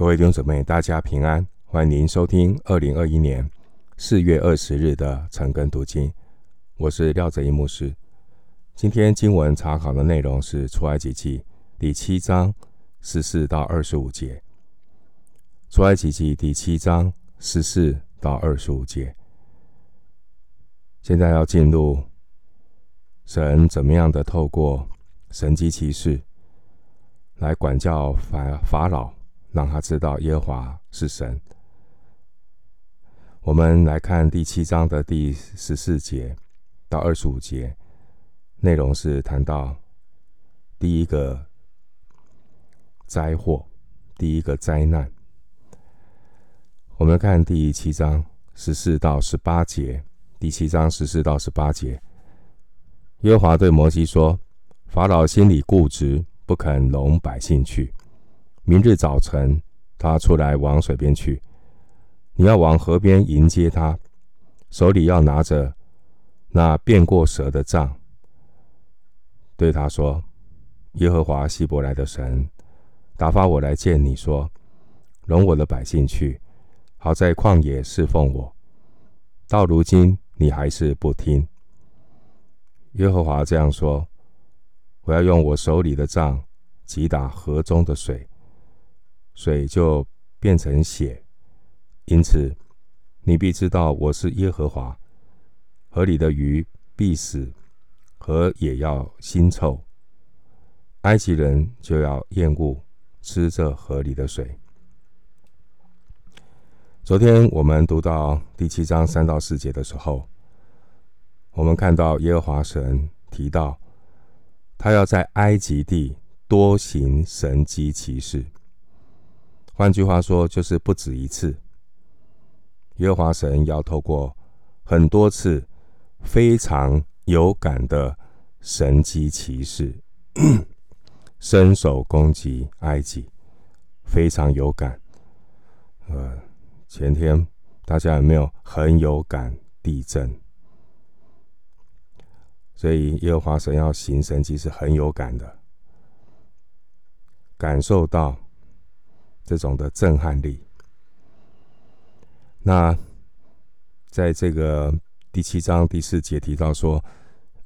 各位弟兄姊妹，大家平安！欢迎您收听二零二一年四月二十日的晨更读经。我是廖泽一牧师。今天经文查考的内容是出埃及记第七章十四到二十五节。出埃及记第七章十四到二十五节。现在要进入神怎么样的透过神迹奇事来管教法法老。让他知道耶和华是神。我们来看第七章的第十四节到二十五节，内容是谈到第一个灾祸，第一个灾难。我们看第七章十四到十八节，第七章十四到十八节，耶和华对摩西说：“法老心里固执，不肯容百姓去。”明日早晨，他出来往水边去，你要往河边迎接他，手里要拿着那变过蛇的杖，对他说：“耶和华希伯来的神打发我来见你说，容我的百姓去，好在旷野侍奉我。到如今你还是不听。耶和华这样说：我要用我手里的杖击打河中的水。”水就变成血，因此你必知道我是耶和华。河里的鱼必死，河也要腥臭。埃及人就要厌恶吃这河里的水。昨天我们读到第七章三到四节的时候，我们看到耶和华神提到，他要在埃及地多行神迹奇事。换句话说，就是不止一次。耶和华神要透过很多次非常有感的神迹奇事，伸手攻击埃及，非常有感。呃，前天大家有没有很有感地震？所以耶和华神要行神迹是很有感的，感受到。这种的震撼力。那在这个第七章第四节提到说，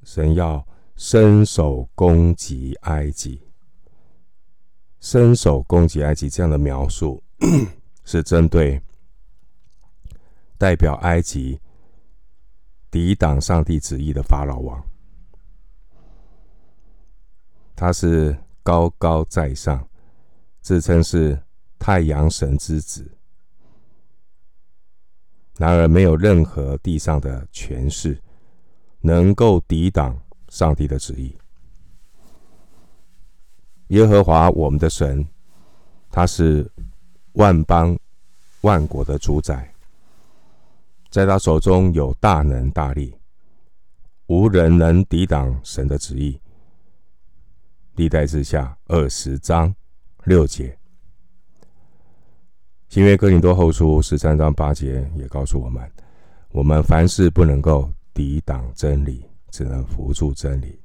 神要伸手攻击埃及，伸手攻击埃及这样的描述 是针对代表埃及抵挡上帝旨意的法老王，他是高高在上，自称是。太阳神之子，然而没有任何地上的权势能够抵挡上帝的旨意。耶和华我们的神，他是万邦万国的主宰，在他手中有大能大力，无人能抵挡神的旨意。历代志下二十章六节。新约哥林多后书十三章八节也告诉我们：我们凡事不能够抵挡真理，只能扶助真理。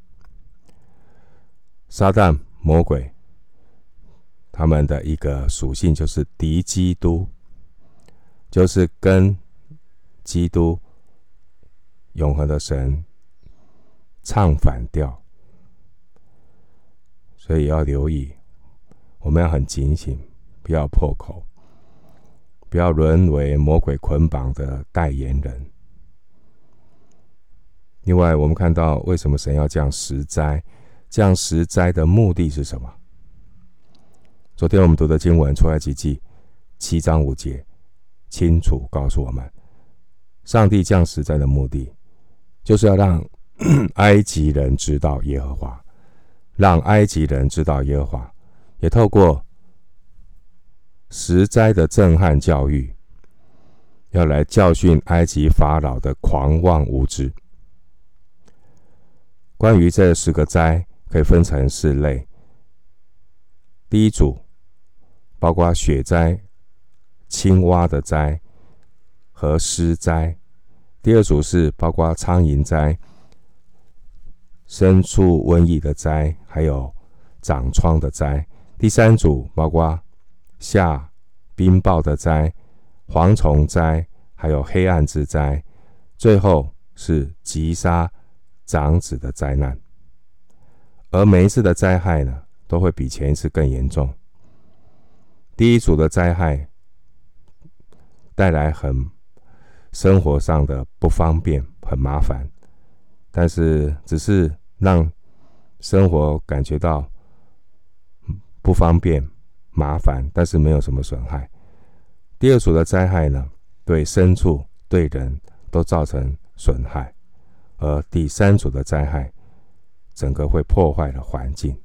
撒旦、魔鬼，他们的一个属性就是敌基督，就是跟基督永恒的神唱反调，所以要留意，我们要很警醒，不要破口。不要沦为魔鬼捆绑的代言人。另外，我们看到为什么神要降十灾？降十灾的目的是什么？昨天我们读的经文出埃及记七章五节，清楚告诉我们，上帝降十灾的目的，就是要让 埃及人知道耶和华，让埃及人知道耶和华，也透过。十灾的震撼教育，要来教训埃及法老的狂妄无知。关于这十个灾，可以分成四类。第一组包括雪灾、青蛙的灾和狮灾；第二组是包括苍蝇灾、牲畜瘟疫的灾，还有长疮的灾；第三组包括。下、冰雹的灾、蝗虫灾，还有黑暗之灾，最后是击杀长子的灾难。而每一次的灾害呢，都会比前一次更严重。第一组的灾害带来很生活上的不方便，很麻烦，但是只是让生活感觉到不方便、麻烦，但是没有什么损害。第二组的灾害呢，对牲畜、对人都造成损害，而第三组的灾害，整个会破坏了环境，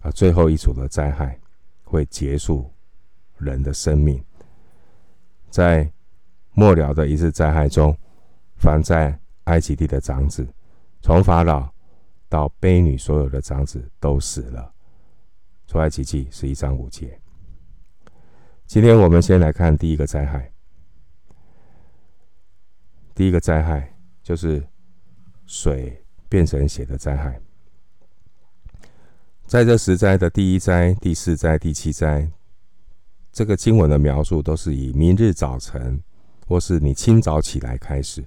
而最后一组的灾害会结束人的生命。在末了的一次灾害中，凡在埃及地的长子，从法老到婢女，所有的长子都死了。出埃及记十一章五节。今天我们先来看第一个灾害。第一个灾害就是水变成血的灾害，在这十灾的第一灾、第四灾、第七灾，这个经文的描述都是以明日早晨或是你清早起来开始。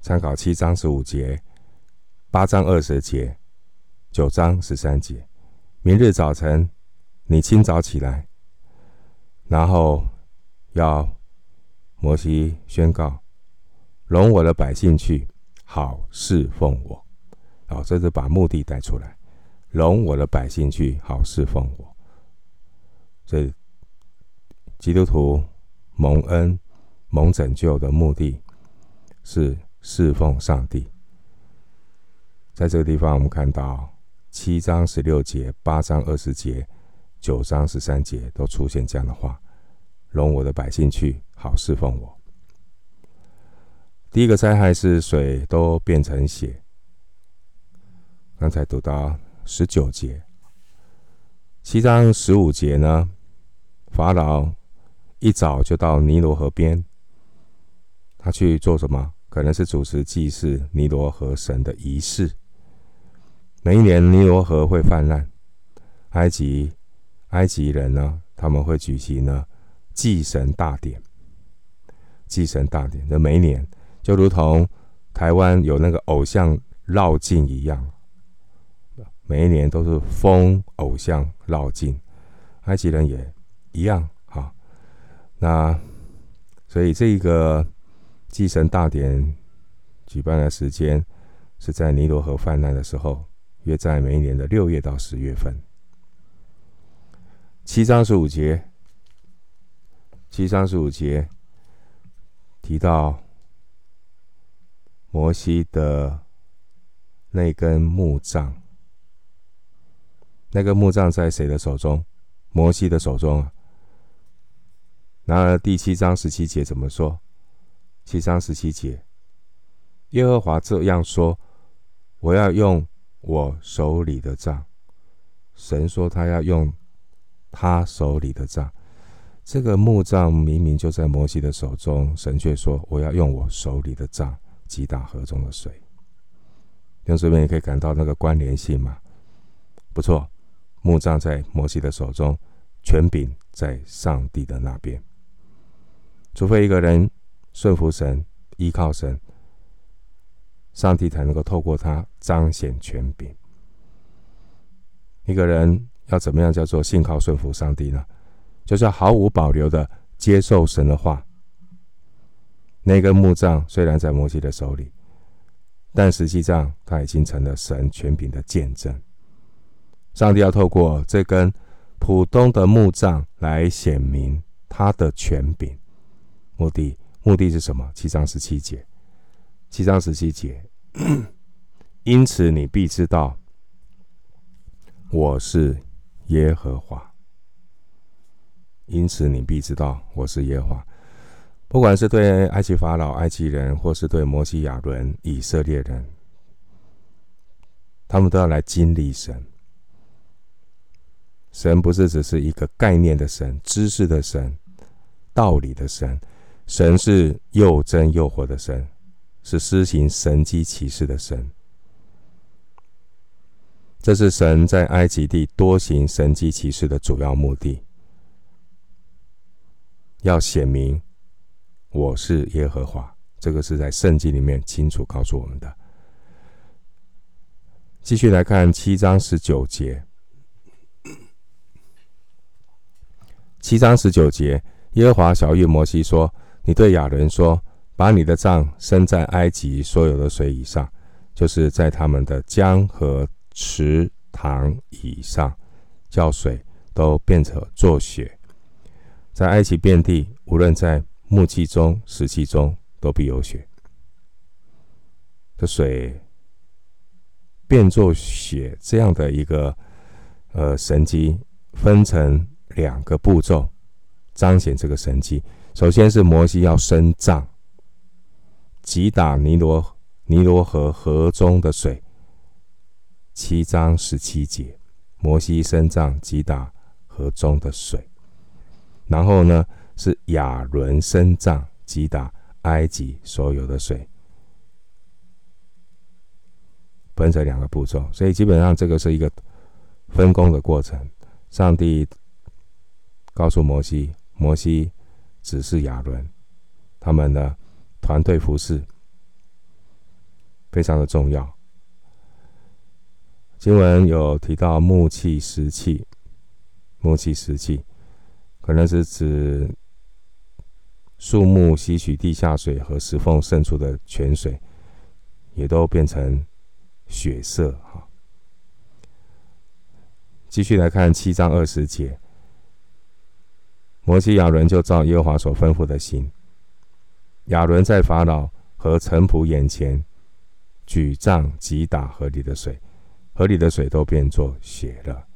参考七章十五节、八章二十节、九章十三节。明日早晨，你清早起来，然后要摩西宣告：容我的百姓去。好侍奉我，好，这是把目的带出来。容我的百姓去，好侍奉我。所以，基督徒蒙恩、蒙拯救的目的是侍奉上帝。在这个地方，我们看到七章十六节、八章二十节、九章十三节都出现这样的话：容我的百姓去，好侍奉我。第一个灾害是水都变成血。刚才读到十九节，七章十五节呢？法老一早就到尼罗河边，他去做什么？可能是主持祭祀尼罗河神的仪式。每一年尼罗河会泛滥，埃及埃及人呢，他们会举行呢祭神大典。祭神大典的每一年。就如同台湾有那个偶像绕境一样，每一年都是封偶像绕境，埃及人也一样。哈，那所以这个祭神大典举办的时间是在尼罗河泛滥的时候，约在每一年的六月到十月份。七章十五节，七章十五节提到。摩西的那根木杖，那根木杖在谁的手中？摩西的手中啊。然而第七章十七节怎么说？七章十七节，耶和华这样说：“我要用我手里的杖。”神说他要用他手里的杖。这个木杖明明就在摩西的手中，神却说：“我要用我手里的杖。”击打河中的水，用这边也可以感到那个关联性嘛？不错，木杖在摩西的手中，权柄在上帝的那边。除非一个人顺服神、依靠神，上帝才能够透过他彰显权柄。一个人要怎么样叫做信靠顺服上帝呢？就是毫无保留的接受神的话。那根木杖虽然在摩西的手里，但实际上他已经成了神权柄的见证。上帝要透过这根普通的木杖来显明他的权柄，目的目的是什么？七章十七节，七章十七节，因此你必知道我是耶和华。因此你必知道我是耶和华。不管是对埃及法老、埃及人，或是对摩西、亚伦、以色列人，他们都要来经历神。神不是只是一个概念的神、知识的神、道理的神，神是又真又活的神，是施行神迹奇事的神。这是神在埃及地多行神迹奇事的主要目的。要显明我是耶和华。这个是在圣经里面清楚告诉我们的。继续来看七章十九节。七章十九节，耶和华晓諭摩西说：“你对亚伦说，把你的杖伸在埃及所有的水以上，就是在他们的江河池塘以上，叫水都变成作血。在埃及遍地，无论在木器中、石器中，都必有血。这水变作血，这样的一个呃神迹，分成。”两个步骤彰显这个神迹。首先是摩西要伸杖，击打尼罗尼罗河河中的水。七章十七节，摩西伸杖击打河中的水。然后呢，是亚伦伸杖击打埃及所有的水。分成两个步骤，所以基本上这个是一个分工的过程。上帝。告诉摩西，摩西指示亚伦，他们的团队服饰非常的重要。经文有提到木器、石器，木器、石器，可能是指树木吸取地下水和石缝渗出的泉水，也都变成血色。哈，继续来看七章二十节。摩西、亚伦就照耶和华所吩咐的行。亚伦在法老和臣仆眼前举杖击打河里的水，河里的水都变作血了。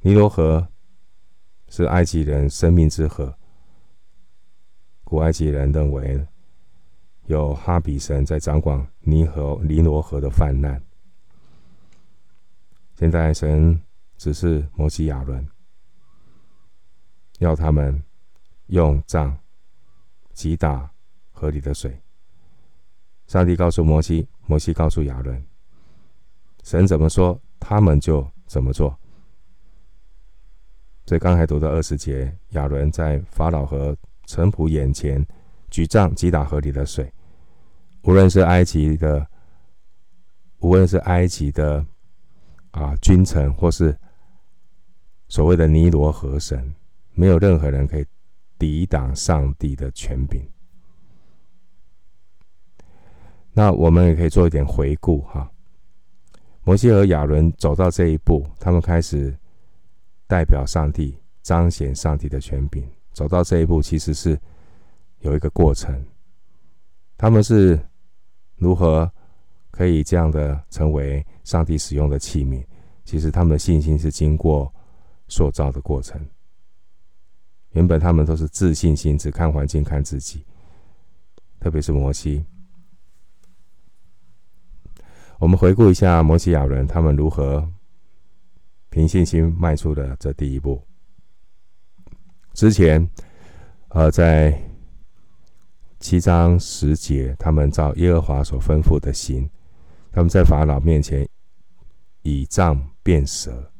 尼罗河是埃及人生命之河。古埃及人认为有哈比神在掌管尼河尼罗河的泛滥。现在神只是摩西、亚伦。要他们用杖击打河里的水。上帝告诉摩西，摩西告诉亚伦，神怎么说，他们就怎么做。所以刚才读的二十节，亚伦在法老和臣仆眼前举杖击打河里的水，无论是埃及的，无论是埃及的啊君臣，或是所谓的尼罗河神。没有任何人可以抵挡上帝的权柄。那我们也可以做一点回顾哈。摩西和亚伦走到这一步，他们开始代表上帝，彰显上帝的权柄。走到这一步，其实是有一个过程。他们是如何可以这样的成为上帝使用的器皿？其实他们的信心是经过塑造的过程。原本他们都是自信心，只看环境，看自己。特别是摩西，我们回顾一下摩西亚人他们如何凭信心迈出的这第一步。之前，呃，在七章十节，他们照耶和华所吩咐的行，他们在法老面前以杖变蛇，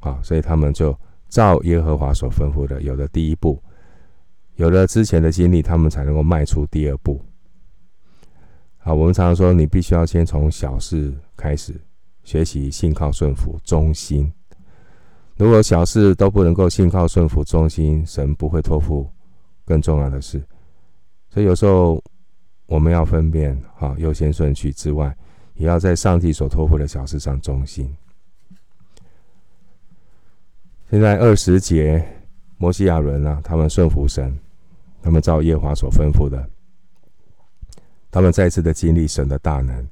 好，所以他们就。照耶和华所吩咐的，有了第一步，有了之前的经历，他们才能够迈出第二步。好，我们常常说，你必须要先从小事开始学习，信靠顺服、忠心。如果小事都不能够信靠顺服、忠心，神不会托付更重要的事。所以有时候我们要分辨，好优先顺序之外，也要在上帝所托付的小事上忠心。现在二十节，摩西亚伦啊，他们顺服神，他们照耶和华所吩咐的，他们再次的经历神的大能，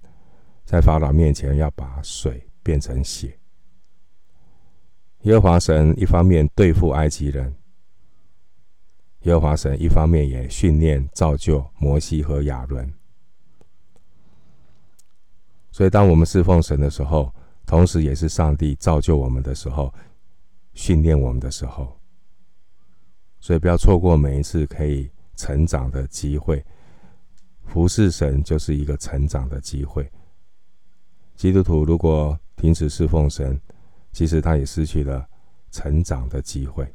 在法老面前要把水变成血。耶和华神一方面对付埃及人，耶和华神一方面也训练造就摩西和亚伦。所以，当我们侍奉神的时候，同时也是上帝造就我们的时候。训练我们的时候，所以不要错过每一次可以成长的机会。服侍神就是一个成长的机会。基督徒如果停止侍奉神，其实他也失去了成长的机会。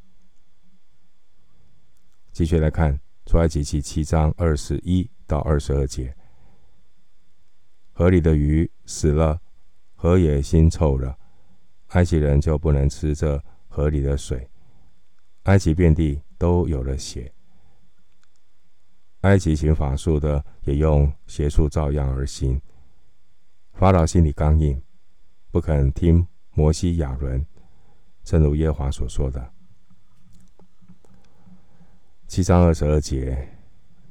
继续来看出埃及记七章二十一到二十二节：河里的鱼死了，河也腥臭了，埃及人就不能吃这河里的水。埃及遍地都有了血。埃及行法术的也用邪术照样而行。法老心里刚硬，不肯听摩西、亚伦，正如耶华所说的。七章二十二节，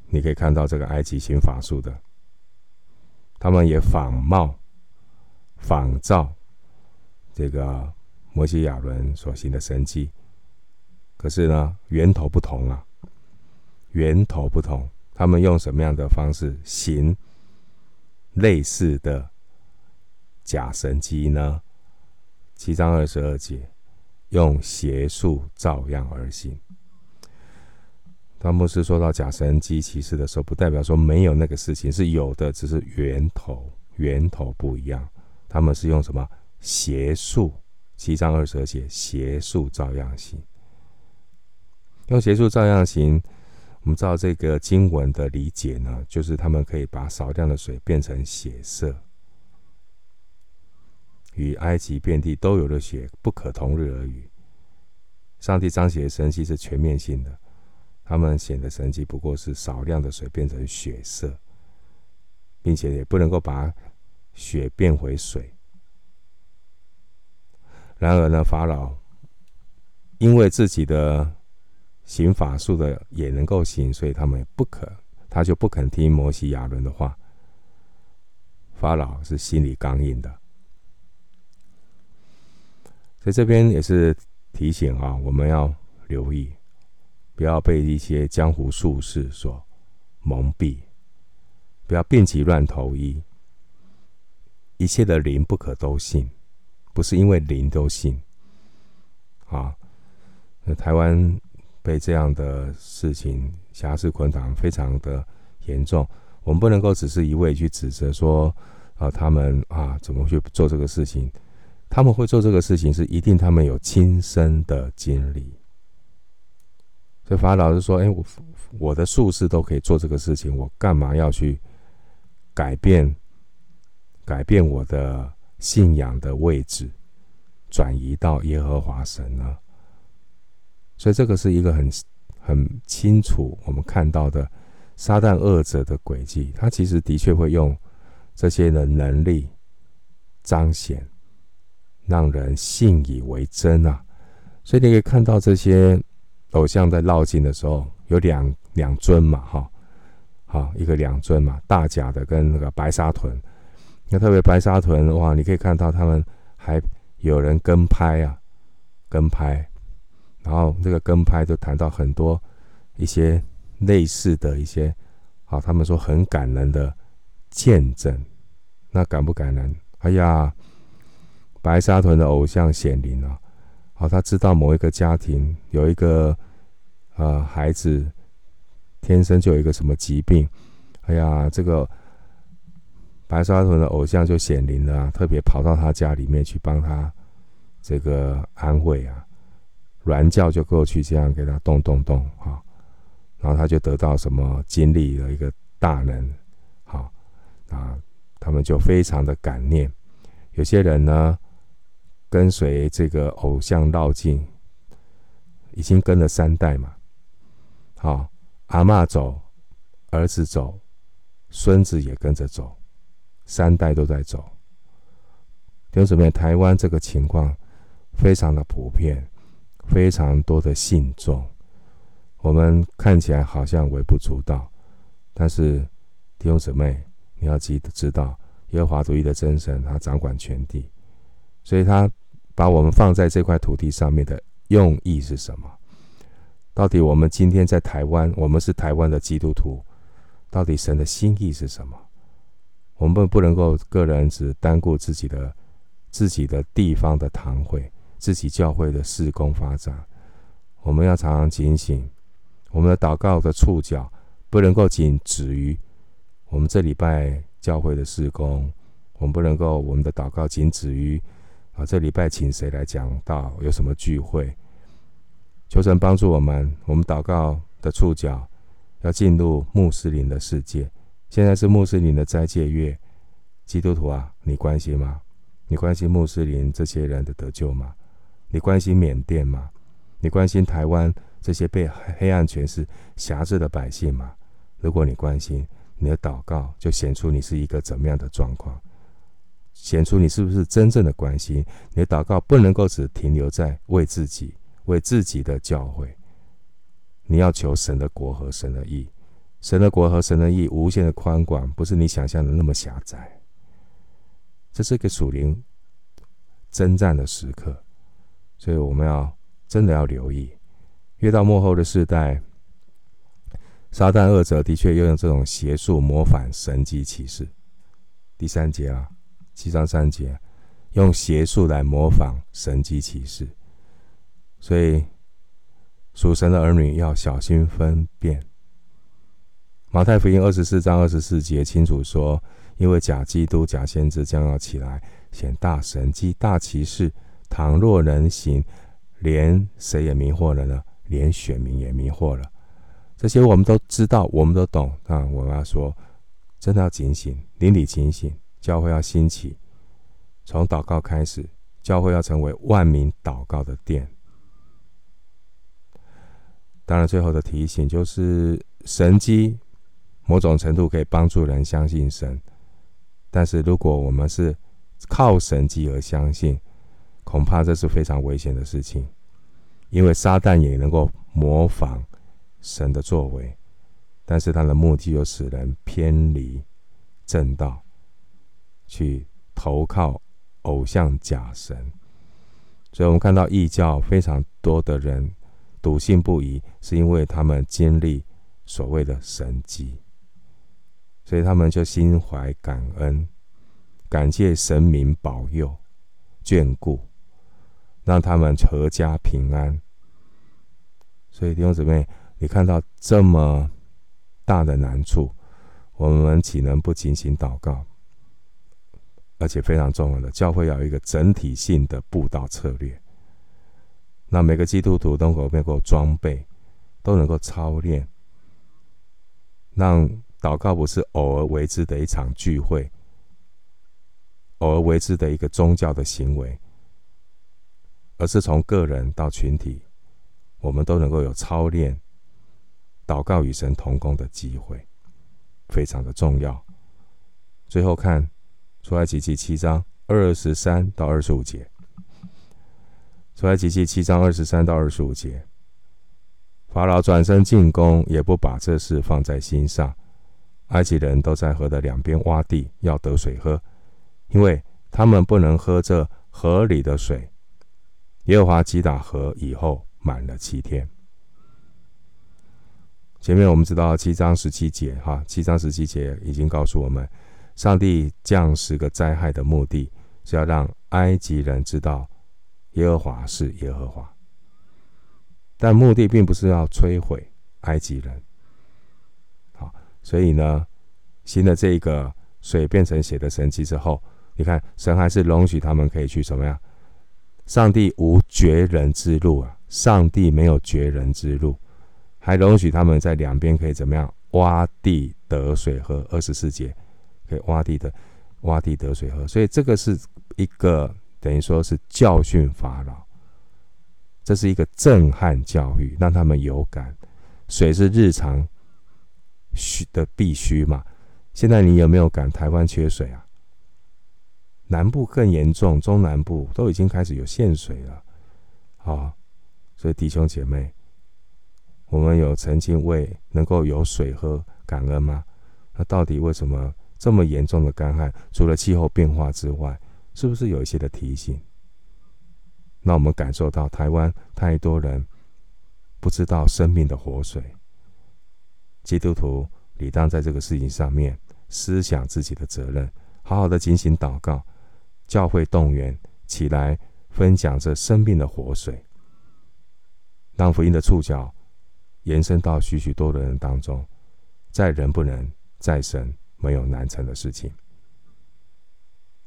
你可以看到这个埃及行法术的，他们也仿冒、仿照这个摩西、亚伦所行的神迹。可是呢，源头不同啊，源头不同。他们用什么样的方式行类似的假神迹呢？七章二十二节，用邪术照样而行。当牧师说到假神迹奇事的时候，不代表说没有那个事情，是有的，只是源头源头不一样。他们是用什么邪术？七章二十二节，邪术照样行。用邪术照样行，我们知道这个经文的理解呢，就是他们可以把少量的水变成血色，与埃及遍地都有的血不可同日而语。上帝彰显的神迹是全面性的，他们显的神迹不过是少量的水变成血色，并且也不能够把血变回水。然而呢，法老因为自己的行法术的也能够行，所以他们也不可，他就不肯听摩西亚伦的话。法老是心里刚硬的，所以这边也是提醒啊，我们要留意，不要被一些江湖术士所蒙蔽，不要病急乱投医，一切的灵不可都信，不是因为灵都信啊。那台湾。被这样的事情挟持捆绑，非常的严重。我们不能够只是一味去指责说，啊，他们啊怎么去做这个事情？他们会做这个事情，是一定他们有亲身的经历。所以法老是说：“哎，我我的术士都可以做这个事情，我干嘛要去改变改变我的信仰的位置，转移到耶和华神呢？”所以这个是一个很很清楚我们看到的撒旦恶者的轨迹，他其实的确会用这些的能力彰显，让人信以为真啊。所以你可以看到这些偶像在绕境的时候有两两尊嘛，哈，好一个两尊嘛，大甲的跟那个白沙屯，那特别白沙屯哇，你可以看到他们还有人跟拍啊，跟拍。然后这个跟拍就谈到很多一些类似的一些，好，他们说很感人的见证，那感不感人？哎呀，白沙屯的偶像显灵了，好，他知道某一个家庭有一个呃孩子天生就有一个什么疾病，哎呀，这个白沙屯的偶像就显灵了，特别跑到他家里面去帮他这个安慰啊。软教就过去这样给他动动动，哈，然后他就得到什么经历了一个大能，好，啊，他们就非常的感念。有些人呢，跟随这个偶像绕境，已经跟了三代嘛，好，阿妈走，儿子走，孙子也跟着走，三代都在走。弟兄姊妹，台湾这个情况非常的普遍。非常多的信众，我们看起来好像微不足道，但是弟兄姊妹，你要记得知道，耶和华独一的真神，他掌管全地，所以他把我们放在这块土地上面的用意是什么？到底我们今天在台湾，我们是台湾的基督徒，到底神的心意是什么？我们不能够个人只单顾自己的自己的地方的堂会。自己教会的事工发展，我们要常常警醒，我们的祷告的触角不能够仅止于我们这礼拜教会的事工，我们不能够我们的祷告仅止于啊，这礼拜请谁来讲道？有什么聚会？求神帮助我们，我们祷告的触角要进入穆斯林的世界。现在是穆斯林的斋戒月，基督徒啊，你关心吗？你关心穆斯林这些人的得救吗？你关心缅甸吗？你关心台湾这些被黑暗权势辖制的百姓吗？如果你关心，你的祷告就显出你是一个怎么样的状况，显出你是不是真正的关心。你的祷告不能够只停留在为自己、为自己的教会，你要求神的国和神的义。神的国和神的义无限的宽广，不是你想象的那么狭窄。这是一个属灵征战的时刻，所以我们要真的要留意。越到末后的世代，撒旦恶者的确又用这种邪术模仿神迹奇事。第三节啊，七章三节，用邪术来模仿神迹奇事，所以属神的儿女要小心分辨。马太福音二十四章二十四节清楚说：“因为假基督、假先知将要起来，显大神迹、大奇事。倘若能行，连谁也迷惑了呢？连选民也迷惑了。这些我们都知道，我们都懂。但我们要说，真的要警醒，邻里警醒，教会要兴起。从祷告开始，教会要成为万民祷告的殿。当然，最后的提醒就是神迹。”某种程度可以帮助人相信神，但是如果我们是靠神迹而相信，恐怕这是非常危险的事情，因为撒旦也能够模仿神的作为，但是他的目的又使人偏离正道，去投靠偶像假神，所以我们看到异教非常多的人笃信不疑，是因为他们经历所谓的神迹。所以他们就心怀感恩，感谢神明保佑、眷顾，让他们阖家平安。所以弟兄姊妹，你看到这么大的难处，我们岂能不警醒祷告？而且非常重要的，教会要有一个整体性的布道策略，那每个基督徒都能够装备，都能够操练，让。祷告不是偶尔为之的一场聚会，偶尔为之的一个宗教的行为，而是从个人到群体，我们都能够有操练祷告与神同工的机会，非常的重要。最后看出埃及记七章二十三到二十五节，出埃及记七章二十三到二十五节，法老转身进宫，也不把这事放在心上。埃及人都在河的两边挖地，要得水喝，因为他们不能喝这河里的水。耶和华击打河以后，满了七天。前面我们知道七章十七节，哈，七章十七节已经告诉我们，上帝降十个灾害的目的是要让埃及人知道耶和华是耶和华，但目的并不是要摧毁埃及人。所以呢，新的这个水变成血的神迹之后，你看神还是容许他们可以去怎么样？上帝无绝人之路啊！上帝没有绝人之路，还容许他们在两边可以怎么样？挖地得水喝。二十四节可以挖地的，挖地得水喝。所以这个是一个等于说是教训法老，这是一个震撼教育，让他们有感，水是日常。需的必须嘛？现在你有没有感台湾缺水啊？南部更严重，中南部都已经开始有限水了。啊，所以弟兄姐妹，我们有曾经为能够有水喝感恩吗？那到底为什么这么严重的干旱？除了气候变化之外，是不是有一些的提醒？那我们感受到台湾太多人不知道生命的活水。基督徒理当在这个事情上面思想自己的责任，好好的进行祷告，教会动员起来分享这生命的活水，让福音的触角延伸到许许多多的人当中。在人不能，在神没有难成的事情。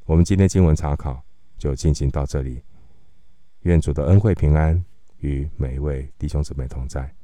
我们今天经文查考就进行到这里。愿主的恩惠平安与每一位弟兄姊妹同在。